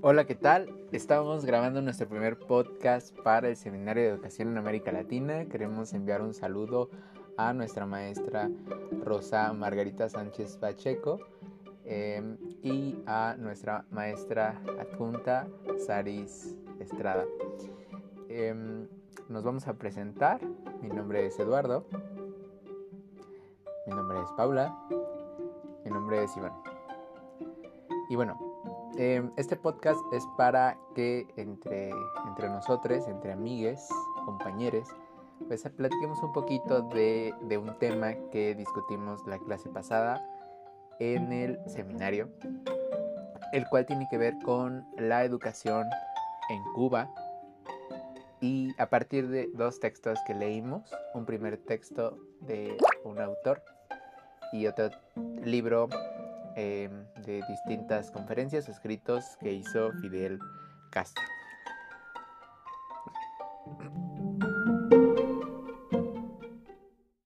Hola, ¿qué tal? Estamos grabando nuestro primer podcast para el Seminario de Educación en América Latina. Queremos enviar un saludo a nuestra maestra Rosa Margarita Sánchez Pacheco em, y a nuestra maestra adjunta Saris Estrada. Em, nos vamos a presentar. Mi nombre es Eduardo. Mi nombre es Paula. Mi nombre es Iván. Y bueno, em, este podcast es para que entre, entre nosotros, entre amigues, compañeros, pues platiquemos un poquito de, de un tema que discutimos la clase pasada en el seminario, el cual tiene que ver con la educación en Cuba. Y a partir de dos textos que leímos, un primer texto de un autor y otro libro Em, de distintas conferencias escritos que hizo Fidel Castro.